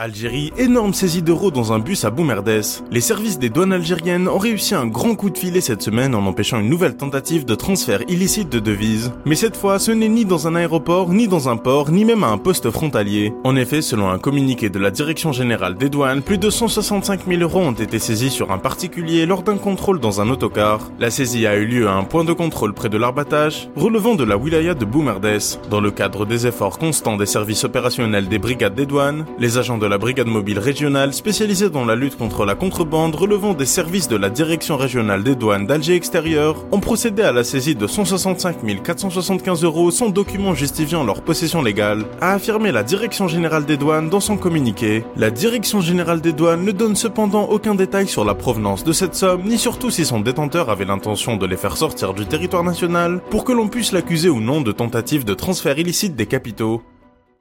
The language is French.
Algérie, énorme saisie d'euros dans un bus à Boumerdès. Les services des douanes algériennes ont réussi un grand coup de filet cette semaine en empêchant une nouvelle tentative de transfert illicite de devises. Mais cette fois, ce n'est ni dans un aéroport, ni dans un port, ni même à un poste frontalier. En effet, selon un communiqué de la Direction Générale des Douanes, plus de 165 000 euros ont été saisis sur un particulier lors d'un contrôle dans un autocar. La saisie a eu lieu à un point de contrôle près de l'arbatage, relevant de la wilaya de Boumerdès. Dans le cadre des efforts constants des services opérationnels des brigades des douanes, les agents de la brigade mobile régionale spécialisée dans la lutte contre la contrebande relevant des services de la Direction régionale des douanes d'Alger extérieur ont procédé à la saisie de 165 475 euros sans document justifiant leur possession légale, a affirmé la Direction générale des douanes dans son communiqué. La Direction générale des douanes ne donne cependant aucun détail sur la provenance de cette somme, ni surtout si son détenteur avait l'intention de les faire sortir du territoire national pour que l'on puisse l'accuser ou non de tentative de transfert illicite des capitaux.